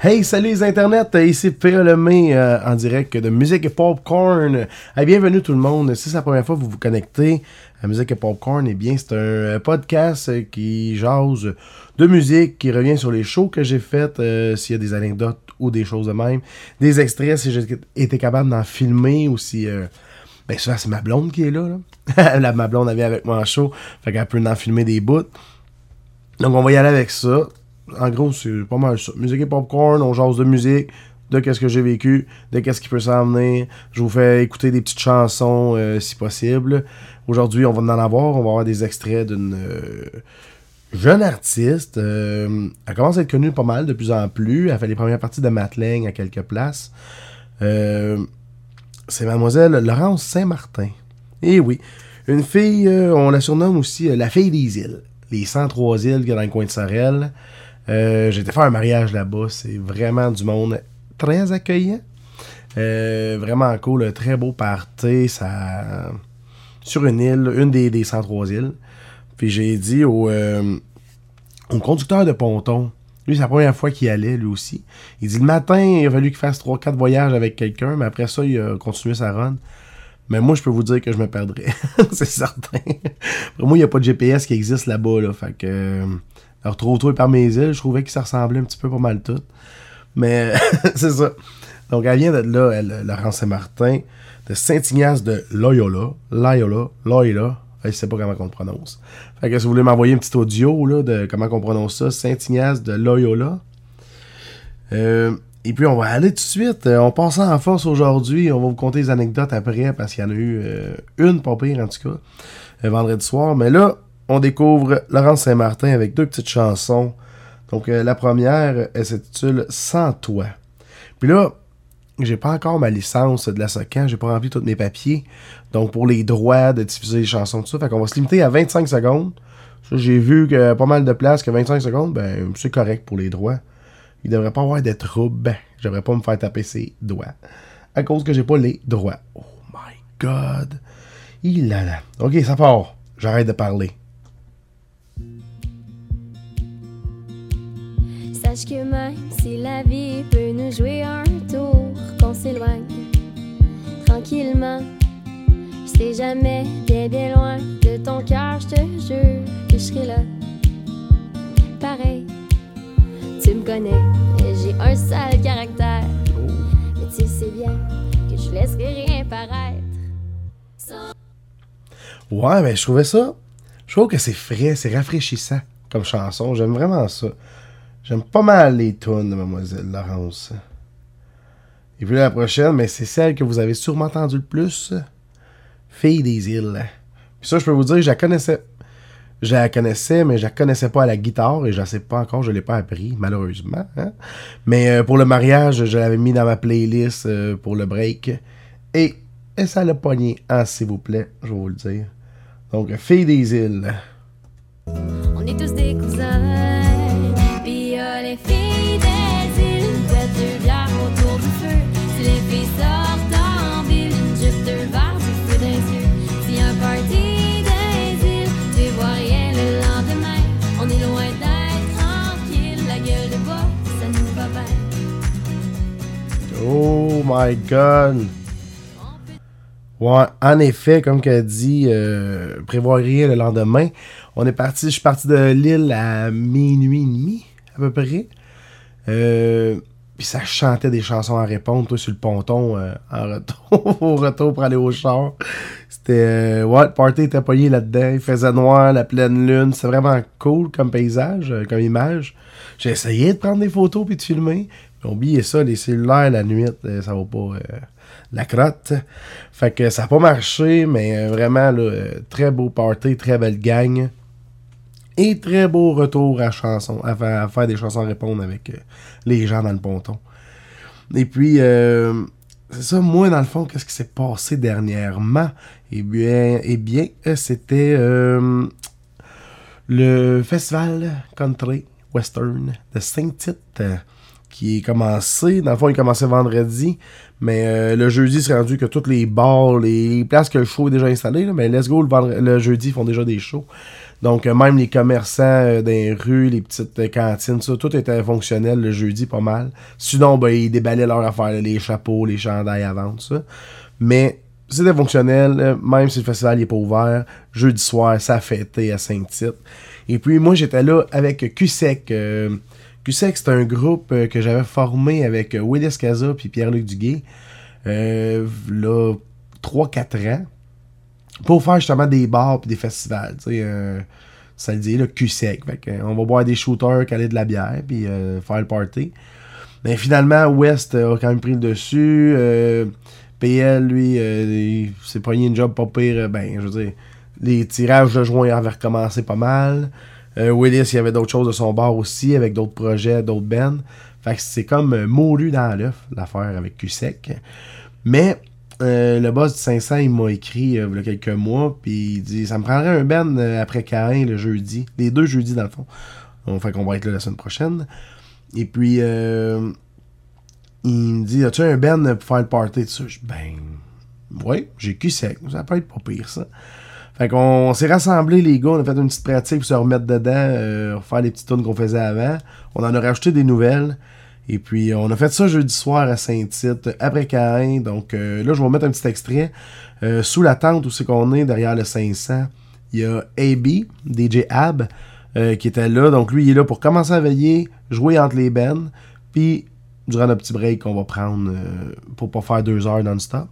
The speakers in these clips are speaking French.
Hey, salut les internets, ici Pierre Lemay euh, en direct de Musique et Popcorn. Hey, bienvenue tout le monde. Si c'est la première fois que vous vous connectez à Musique et Popcorn, eh bien c'est un euh, podcast qui jase de musique, qui revient sur les shows que j'ai fait, euh, s'il y a des anecdotes ou des choses de même, des extraits si j'ai été capable d'en filmer ou si... ben ça, c'est ma blonde qui est là. là. la, ma blonde avait avec moi en show, fait qu'elle peut en filmer des bouts. Donc on va y aller avec ça en gros, c'est pas mal ça. Musique et popcorn, on jase de musique, de qu'est-ce que j'ai vécu, de qu'est-ce qui peut s'en venir. Je vous fais écouter des petites chansons euh, si possible. Aujourd'hui, on va en avoir. On va avoir des extraits d'une euh, jeune artiste. Euh, elle commence à être connue pas mal de plus en plus. Elle fait les premières parties de Matling à quelques places. c'est mademoiselle Laurence Saint-Martin. Et eh oui, une fille, on la surnomme aussi la fille des îles. Les 103 îles qu'il y a dans le coin de Sorel. Euh, été faire un mariage là-bas. C'est vraiment du monde très accueillant. Euh, vraiment cool. Très beau party. Ça... Sur une île, une des, des 103 îles. Puis j'ai dit au, euh, au conducteur de ponton, lui, c'est la première fois qu'il allait, lui aussi. Il dit le matin, il a fallu qu'il fasse 3-4 voyages avec quelqu'un, mais après ça, il a continué sa run. Mais moi, je peux vous dire que je me perdrais. c'est certain. Pour moi, il n'y a pas de GPS qui existe là-bas. Là. Fait que tôt par mes îles, je trouvais que ça ressemblait un petit peu pas mal tout. Mais c'est ça. Donc, elle vient de là, elle, Laurence Saint-Martin, de Saint-Ignace de Loyola. Loyola. Loyola. Je sais pas comment on le prononce. Fait que si vous voulez m'envoyer un petit audio là, de comment on prononce ça, Saint-Ignace de Loyola. Euh, et puis on va aller tout de suite. Euh, on passe en force aujourd'hui. On va vous conter les anecdotes après parce qu'il y en a eu euh, une, pas pire en tout cas, vendredi soir. Mais là, on découvre Laurence Saint-Martin avec deux petites chansons. Donc, euh, la première, elle s'intitule Sans toi. Puis là, j'ai pas encore ma licence de la SOCAN, j'ai pas rempli tous mes papiers. Donc, pour les droits de diffuser les chansons, tout ça, fait qu'on va se limiter à 25 secondes. j'ai vu que pas mal de places que 25 secondes, ben, c'est correct pour les droits. Il devrait pas avoir de troubles. Ben, je devrais pas me faire taper ses doigts. À cause que j'ai pas les droits. Oh my god. Il a là. Ok, ça part. J'arrête de parler. Sache que même si la vie peut nous jouer un tour, qu'on s'éloigne tranquillement. Je sais jamais bien bien loin de ton cœur, je te jure que je serai là. Pareil, tu me connais, j'ai un sale caractère. Mais tu sais bien que je laisserai rien paraître. Ouais, mais je trouvais ça. Je trouve que c'est frais, c'est rafraîchissant comme chanson. J'aime vraiment ça. J'aime pas mal les tunes de Mademoiselle Laurence. Et puis la prochaine, mais c'est celle que vous avez sûrement entendu le plus. Fille des îles. Puis ça, je peux vous dire, je la connaissais. Je la connaissais, mais je la connaissais pas à la guitare et je ne sais pas encore, je l'ai pas appris, malheureusement. Hein. Mais euh, pour le mariage, je l'avais mis dans ma playlist euh, pour le break. Et, et ça l'a pogné. Ah, s'il vous plaît, je vais vous le dire. Donc, Fille des îles. On est tous des cousins. Oh my god. En effet, comme qu'elle dit, euh, prévoir rien le lendemain. On est parti, je suis parti de l'île à minuit et à peu près. Euh, puis ça chantait des chansons à répondre, toi, sur le ponton, euh, en retour, au retour pour aller au char. C'était. Euh, ouais, le party était pogné là-dedans. Il faisait noir, la pleine lune. C'était vraiment cool comme paysage, comme image. J'ai essayé de prendre des photos puis de filmer. Mais oubliez ça, les cellulaires la nuit, ça va pas. la crotte. Fait que ça n'a pas marché, mais vraiment, très beau party, très belle gang. Et très beau retour à chanson, à faire, des chansons répondre avec euh, les gens dans le ponton. Et puis, euh, c'est ça, moi, dans le fond, qu'est-ce qui s'est passé dernièrement? Eh bien, eh bien euh, c'était le festival country western de Saint-Tite qui est commencé. Dans le fond, il commençait vendredi, mais le jeudi, c'est rendu que toutes les bars, les places que le show est déjà installé, mais let's go, le, le jeudi, ils font déjà des shows. Donc, euh, même les commerçants euh, les rues, les petites euh, cantines, ça, tout était fonctionnel le jeudi, pas mal. Sinon, ben, ils déballaient leur affaire, là, les chapeaux, les chandails à vendre, ça. Mais c'était fonctionnel, même si le festival n'est pas ouvert. Jeudi soir, ça fêtait à Saint-Tite. Et puis, moi, j'étais là avec QSEC. Euh, QSEC, c'est un groupe que j'avais formé avec Willis Caza puis Pierre-Luc Duguay. Euh, là, 3-4 ans pour faire justement des bars et des festivals. Tu sais, euh, ça le dit, le cul sec. Fait que, euh, on va boire des shooters, caler de la bière, puis euh, faire le party. Mais finalement, West a quand même pris le dessus. Euh, PL, lui, euh, il s'est pogné une job pas pire. euh, Ben, je veux dire, les tirages de joints avaient recommencé pas mal. Euh, Willis, il y avait d'autres choses de son bar aussi, avec d'autres projets, d'autres bands. Fait que c'est comme euh, moulu dans l'œuf, l'affaire avec Q-Sec. Mais euh, le boss du 500, il m'a écrit euh, il y a quelques mois, puis il dit ça me prendrait un band euh, après Cain le jeudi. Les deux jeudis, dans le fond. Donc, fait qu'on va être là la semaine prochaine. Et puis, il me dit As-tu un band pour faire le party de ça? Je dis Ben, ouais, j'ai Q-Sec. Ça peut être pas pire, ça. Fait qu'on s'est rassemblés, les gars. On a fait une petite pratique pour se remettre dedans, faire les petites tunes qu'on faisait avant. On en a rajouté des nouvelles. Et puis, on a fait ça jeudi soir à Saint-Tite, après Caïn. Donc, euh, là, je vais vous mettre un petit extrait. Euh, sous la tente où c'est qu'on est, derrière le 500, il y a AB, DJ Ab, euh, qui était là. Donc, lui, il est là pour commencer à veiller, jouer entre les bennes. Puis, durant notre petit break qu'on va prendre euh, pour pas faire deux heures non-stop.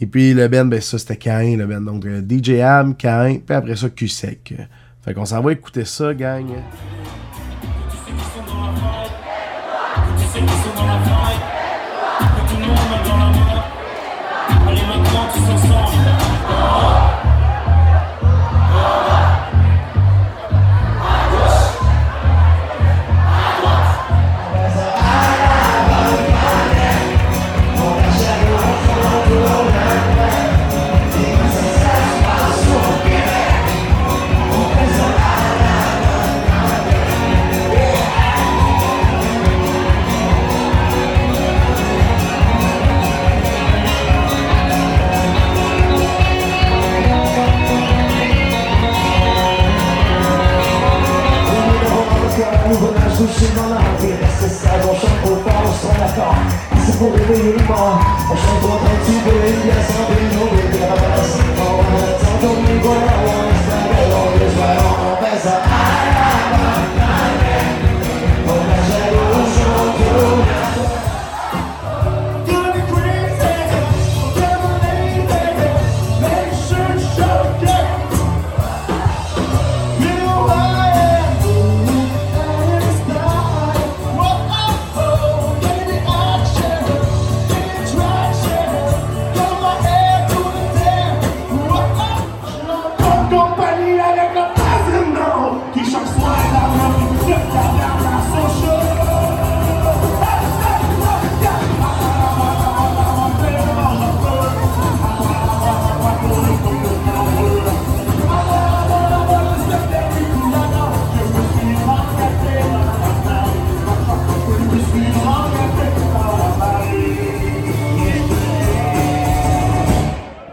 Et puis, le Ben, ben ça, c'était Cain, le Ben. Donc, euh, DJ Ab, Cain, puis après ça, Q-Sec. Fait qu'on s'en va écouter ça, gang. Touché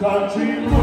Country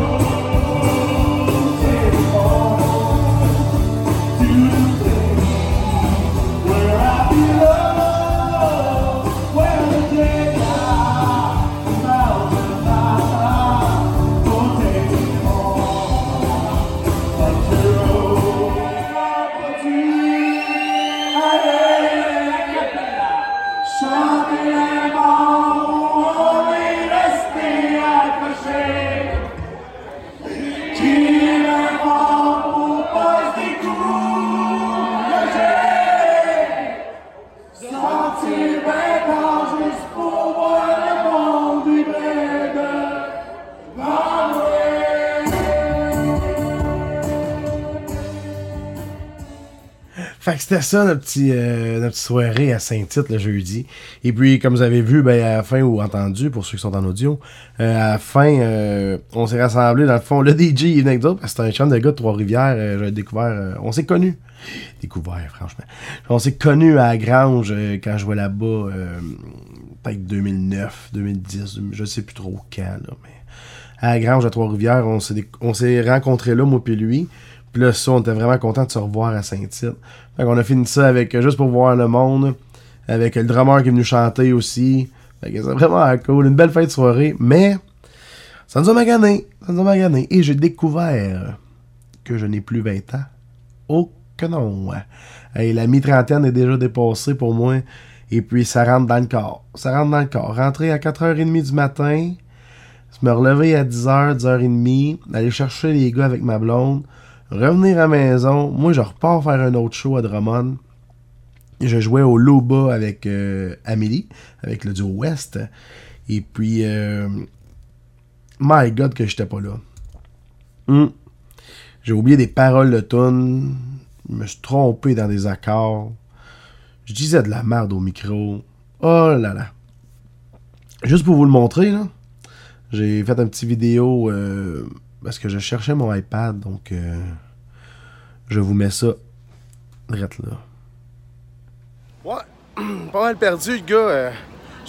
c'était ça notre, petit, euh, notre soirée à Saint-Tite le jeudi. Et puis, comme vous avez vu, ben, à la fin ou entendu, pour ceux qui sont en audio, euh, à la fin, euh, on s'est rassemblés. Dans le fond, le DJ il venait parce que c'était un chum de gars de Trois-Rivières. euh, J'ai découvert. on s'est connus. Découvert, franchement. On s'est connus à la Grange quand je jouais là-bas. Peut-être 2009, 2010, je sais plus trop quand, mais à la Grange à Trois-Rivières, on s'est, dé- on s'est rencontrés là, moi puis lui. Puis là, ça, on était vraiment content de se revoir à Saint-Tite. Fait qu'on a fini ça avec euh, juste pour voir le monde. Avec le drummer qui est venu chanter aussi. Fait que c'est vraiment cool. Une belle fête de soirée. Mais ça nous a magané. Ça nous a magané. Et j'ai découvert que je n'ai plus 20 ans. Oh que non. Hey, la mi-trentaine est déjà dépassée pour moi. Et puis ça rentre dans le corps. Ça rentre dans le corps. Rentrer à 4h30 du matin. Me relever à 10h, 10h30. Aller chercher les gars avec ma blonde. Revenir à maison. Moi, je repars faire un autre show à Drummond. Je jouais au Loba avec euh, Amélie, avec le duo West. Et puis, euh, my God, que j'étais pas là. Hmm. J'ai oublié des paroles de tune. Je me suis trompé dans des accords. Je disais de la merde au micro. Oh là là. Juste pour vous le montrer. J'ai fait un petit vidéo euh, parce que je cherchais mon iPad, donc euh, je vous mets ça direct là. Ouais, pas mal perdu, le gars. Euh,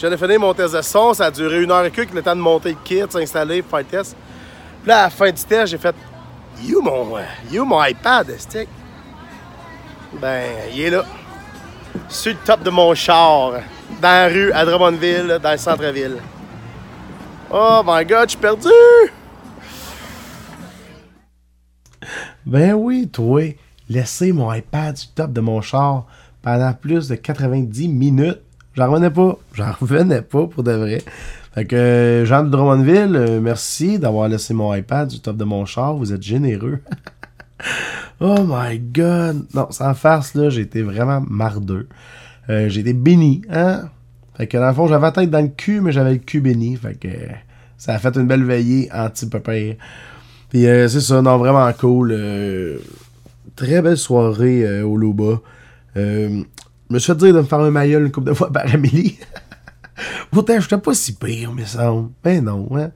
de finir mon test de son, ça a duré une heure et quelques, le temps de monter le kit, s'installer, faire le test. Puis là, à la fin du test, j'ai fait You mon, you mon iPad, stick. Ben, il est là. Sur le top de mon char, dans la rue, à Drummondville, dans le centre-ville. Oh my god, je suis perdu! Ben oui, toi, laisser mon iPad le top de mon char pendant plus de 90 minutes. J'en revenais pas. J'en revenais pas pour de vrai. Fait que Jean de Drummondville, euh, merci d'avoir laissé mon iPad du top de mon char. Vous êtes généreux. oh my god. Non, sans farce, là, j'ai été vraiment mardeux. Euh, j'ai été béni, hein? Fait que dans le fond, j'avais la tête dans le cul, mais j'avais le cul béni. Fait que ça a fait une belle veillée anti-pépère. Puis euh, c'est ça, non, vraiment cool. Euh, très belle soirée euh, au Loba. je me suis fait dire de me faire un maillot une couple de fois par Amélie. Pourtant, j'étais pas si pire, mais ça. Ben non, hein.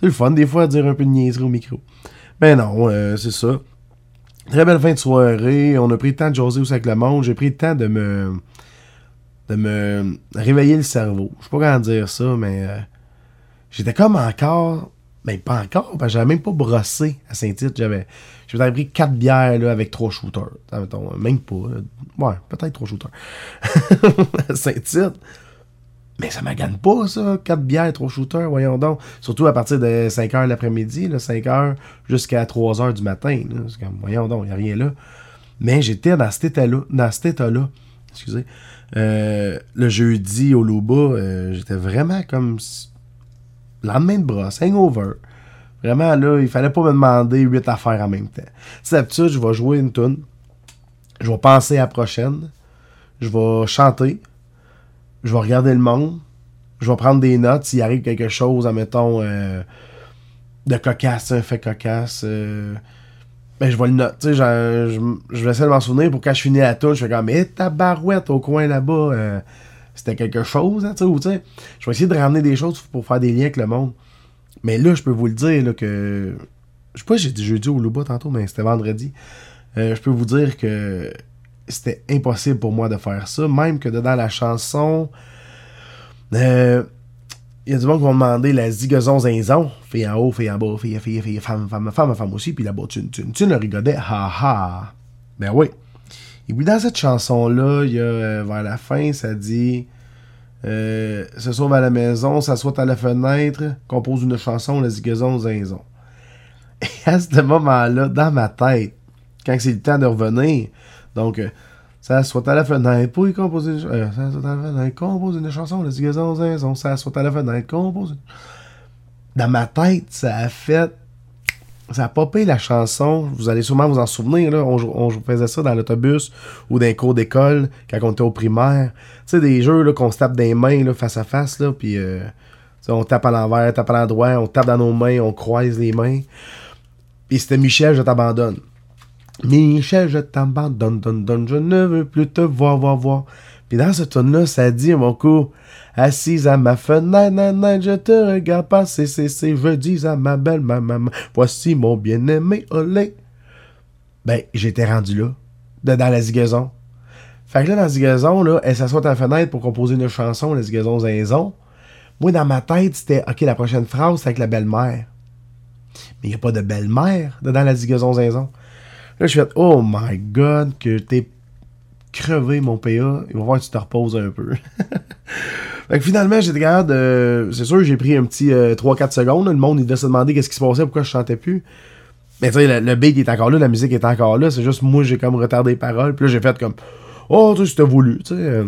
C'est le fun des fois de dire un peu de niaiserie au micro. Ben non, c'est ça. Très belle fin de soirée. On a pris le temps de jaser aussi avec le monde. J'ai pris le temps de me de me réveiller le cerveau. Je sais pas comment dire ça, mais euh, j'étais comme encore. Mais pas encore, parce que j'avais même pas brossé à Saint-Tite. J'avais, j'avais pris quatre bières là, avec trois shooters. même pas. ouais, peut-être trois shooters. à Saint-Tite. Mais ça m'agane pas, ça. Quatre bières, trois shooters, voyons donc. Surtout à partir de 5 h l'après-midi, 5 h jusqu'à 3 h du matin. Voyons donc, il n'y a rien là. Mais j'étais dans cet état-là. Dans cet état-là. Excusez. Euh, le jeudi au Luba, euh, j'étais vraiment comme lendemain de brosse, hangover. Vraiment, là, il fallait pas me demander huit affaires en même temps. C'est d'habitude, je vais jouer une tune, je vais penser à la prochaine, je vais chanter, je vais regarder le monde, je vais prendre des notes s'il arrive quelque chose, admettons, euh, de cocasse, un fait cocasse ben, je vois le note. Tu sais, je, je, vais essayer de m'en souvenir pour quand je finis la tune, je fais comme, mais ta barouette au coin là-bas, euh, c'était quelque chose, hein, tu sais, je vais essayer de ramener des choses pour faire des liens avec le monde. Mais là, je peux vous le dire, là, que. Je sais pas, j'ai dit jeudi au Louba tantôt, mais c'était vendredi. Euh, je peux vous dire que c'était impossible pour moi de faire ça. Même que dedans la chanson. Euh, il y a du monde qui vont demander la zigazon zinzon. Fille en haut, fille en bas, fille, fille, fille, femme, femme, femme, femme aussi. Puis là-bas, tu, tu, tu le rigodais. Ha ha. Ben oui. Puis dans cette chanson-là, il y a euh, vers la fin, ça dit euh, Se sauve à la maison, s'assoit à la fenêtre, compose une chanson, la zigazon zinzon. Et à ce moment-là, dans ma tête, quand c'est le temps de revenir, donc. Euh, ça soit à la fenêtre pour y composer une, euh, ça soit à la fenêtre, compose une chanson, le zigazon zinzon, ça soit à la fenêtre, compose Dans ma tête, ça a fait. Ça a popé la chanson. Vous allez sûrement vous en souvenir. On, faisait ça dans l'autobus ou dans les cours d'école quand on était au primaire. Tu sais, des jeux qu'on se tape des mains là, face à face, là, puis euh, on tape à l'envers, tape à l'endroit, on tape dans nos mains, on croise les mains. Puis c'était Michel, je t'abandonne. Michel, je t'abandonne, donne, donne, je ne veux plus te voir, voir, voir. Puis dans ce tune-là, ça dit, mon coup, assise à ma fenêtre, nan, je te regarde passer, c'est, c'est, je dis à ma belle maman, voici mon bien-aimé, olé. Ben, j'étais rendu là, dans la zigaison. Fait que là, dans la zigaison, là, elle s'assoit à la fenêtre pour composer une chanson, la zigaison zinzon. Moi, dans ma tête, c'était, OK, la prochaine phrase, c'est avec la belle-mère. Mais il n'y a pas de belle-mère dans la zigaison zinzon. Là, je fais Oh my god, que t'es crevé, mon PA. Il va falloir que tu te reposes un peu. fait que finalement, j'étais capable de. C'est sûr, j'ai pris un petit euh, 3-4 secondes. Le monde, il devait se demander qu'est-ce qui se passait, pourquoi je chantais plus. Mais tu sais, le, le beat est encore là, la musique est encore là. C'est juste moi, j'ai comme retardé les paroles. Puis là, j'ai fait comme Oh, tu sais, c'était voulu, tu euh.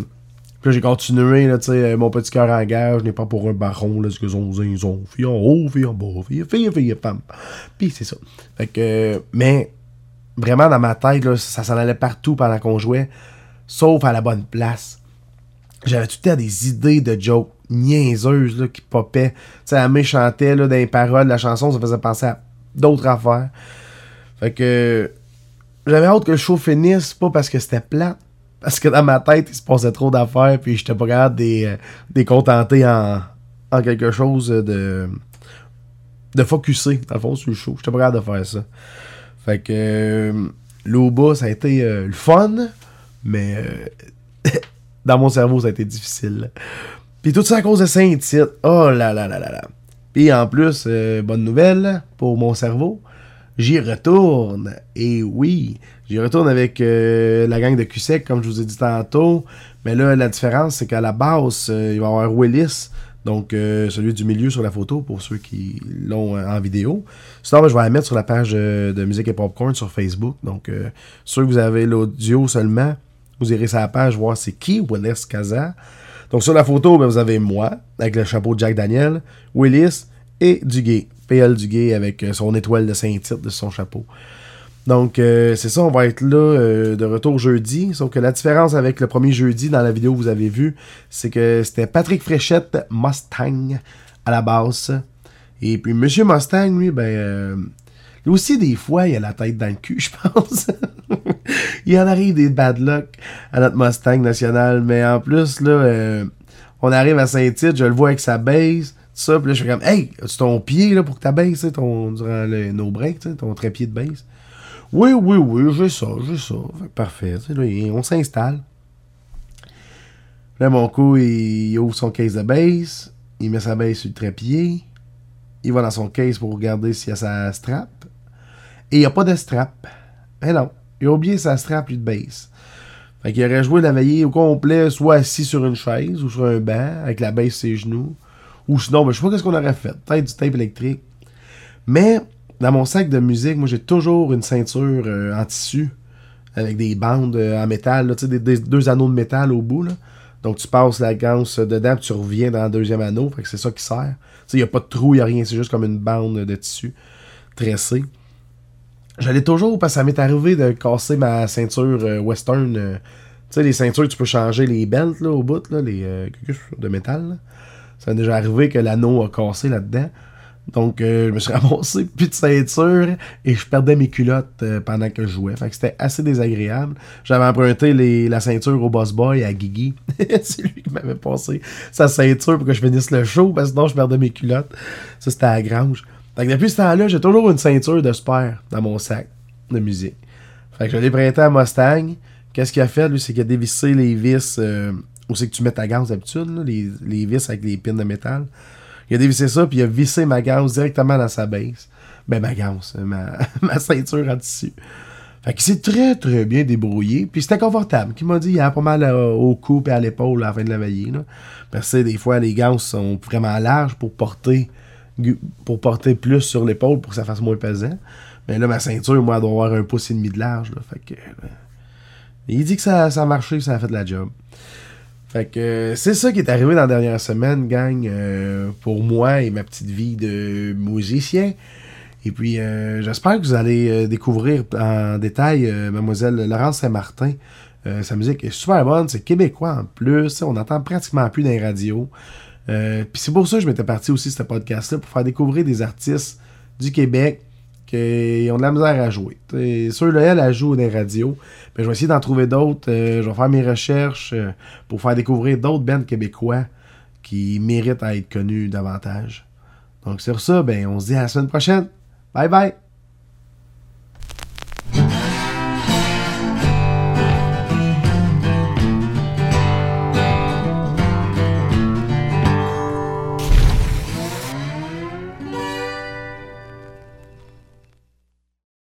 Puis là, j'ai continué, là, tu euh, mon petit cœur en guerre, je n'ai pas pour un baron, là, ce que sont ils ont, fille en haut, fille en bas, fille, fille, fille, femme. Puis c'est ça. Fait que, euh, mais, vraiment, dans ma tête, là, ça s'en allait partout pendant qu'on jouait, sauf à la bonne place. J'avais tout le temps des idées de jokes niaiseuses, là, qui popaient. Tu sais, chantait, là, dans les paroles de la chanson, ça faisait penser à d'autres affaires. Fait que, j'avais hâte que le show finisse, pas parce que c'était plate, parce que dans ma tête, il se passait trop d'affaires, puis j'étais pas capable de les, contenter en, en quelque chose de. de dans le fond, sur le show. J'étais pas capable de faire ça. Fait que. euh, bas, ça a été euh, le fun, mais. euh, dans mon cerveau, ça a été difficile. Puis tout ça à cause de Saint-Tite. Oh là là là là là. Puis en plus, euh, bonne nouvelle pour mon cerveau, j'y retourne. Et oui, j'y retourne avec euh, la gang de QSEC, comme je vous ai dit tantôt. Mais là, la différence, c'est qu'à la base, il va y avoir Willis, donc celui du milieu sur la photo, pour ceux qui l'ont en vidéo. Sinon, ben, je vais la mettre sur la page de Musique et Popcorn sur Facebook. Donc, ceux que vous avez l'audio seulement, vous irez sur la page voir c'est qui Willis Casa. Donc sur la photo, ben, vous avez moi, avec le chapeau de Jack Daniel, Willis et Duguay. PL Duguay avec euh, son étoile de Saint-Tite de son chapeau. Donc euh, c'est ça, on va être là euh, de retour jeudi. Sauf que la différence avec le premier jeudi dans la vidéo que vous avez vue, c'est que c'était Patrick Fréchette Mustang à la basse. Et puis Monsieur Mustang, lui, ben aussi des fois il a la tête dans le cul, je pense. il en arrive des bad luck à notre Mustang national. Mais en plus, là, euh, on arrive à Saint-Tite, je le vois avec sa base. Ça, puis là, je suis comme, hey, as-tu ton pied là, pour que ta base, ton, durant le, nos breaks, ton trépied de base? Oui, oui, oui, j'ai ça, j'ai ça. Parfait. on s'installe. Là, mon coup, il, il ouvre son case de base. Il met sa base sur le trépied. Il va dans son case pour regarder s'il y a sa strap. Et il n'y a pas de strap. Eh non. Il a oublié sa strap, lui, de base. Fait qu'il aurait joué la veillée au complet, soit assis sur une chaise ou sur un banc, avec la base ses genoux. Ou sinon, ben, je sais pas qu'est-ce qu'on aurait fait. Peut-être du tape électrique. Mais, dans mon sac de musique, moi, j'ai toujours une ceinture euh, en tissu, avec des bandes euh, en métal, deux anneaux de métal au bout. Donc, tu passes la ganse dedans, puis tu reviens dans le deuxième anneau. Fait que c'est ça qui sert. Il n'y a pas de trou, il n'y a rien. C'est juste comme une bande de tissu tressée. J'allais toujours, parce que ça m'est arrivé de casser ma ceinture euh, western. euh, tu sais, les ceintures, tu peux changer les belts là, au bout, là, les euh, de métal. Ça m'est déjà arrivé que l'anneau a cassé là-dedans. Donc, euh, je me suis ramassé plus de ceinture et je perdais mes culottes pendant que je jouais. Fait que c'était assez désagréable. J'avais emprunté la ceinture au Boss Boy à Guigui. C'est lui qui m'avait passé sa ceinture pour que je finisse le show, parce que sinon je perdais mes culottes. Ça, c'était à la grange. Fait que depuis ce temps-là, j'ai toujours une ceinture de spare dans mon sac de musique. Fait que je l'ai prêté à Mustang. Qu'est-ce qu'il a fait, lui, c'est qu'il a dévissé les vis euh, où c'est que tu mets ta ganse d'habitude, les, vis avec les pins de métal. Il a dévissé ça, puis il a vissé ma ganse directement dans sa base. Ben, ma ganse, ma, ma ceinture en tissu. Fait qu'il s'est très, très bien débrouillé. Puis c'était confortable. Qui m'a dit, il y a pas mal euh, au cou et à l'épaule à la fin de la veillée. Parce que des fois, les ganses sont vraiment larges pour porter, pour porter plus sur l'épaule pour que ça fasse moins pesant. Mais là, ma ceinture, moi, elle doit avoir un pouce et demi de large. Là. Fait que. euh, il dit que ça, ça a marché, ça a fait de la job. Fait que euh, c'est ça qui est arrivé dans la dernière semaine, gang, euh, pour moi et ma petite vie de musicien. Et puis, j'espère que vous allez découvrir en détail Mademoiselle Laurence Saint-Martin. Sa musique est super bonne, c'est québécois en plus, on entend pratiquement plus dans les radios. Euh, puis c'est pour ça que je m'étais parti aussi ce podcast-là, pour faire découvrir des artistes du Québec qui ont de la misère à jouer. Ceux-là, elle, elle joue les radios. Ben, je vais essayer d'en trouver d'autres. euh, je vais faire mes recherches euh, pour faire découvrir d'autres bands québécois qui méritent à être connus davantage. Donc sur ça, ben, on se dit à la semaine prochaine. Bye bye!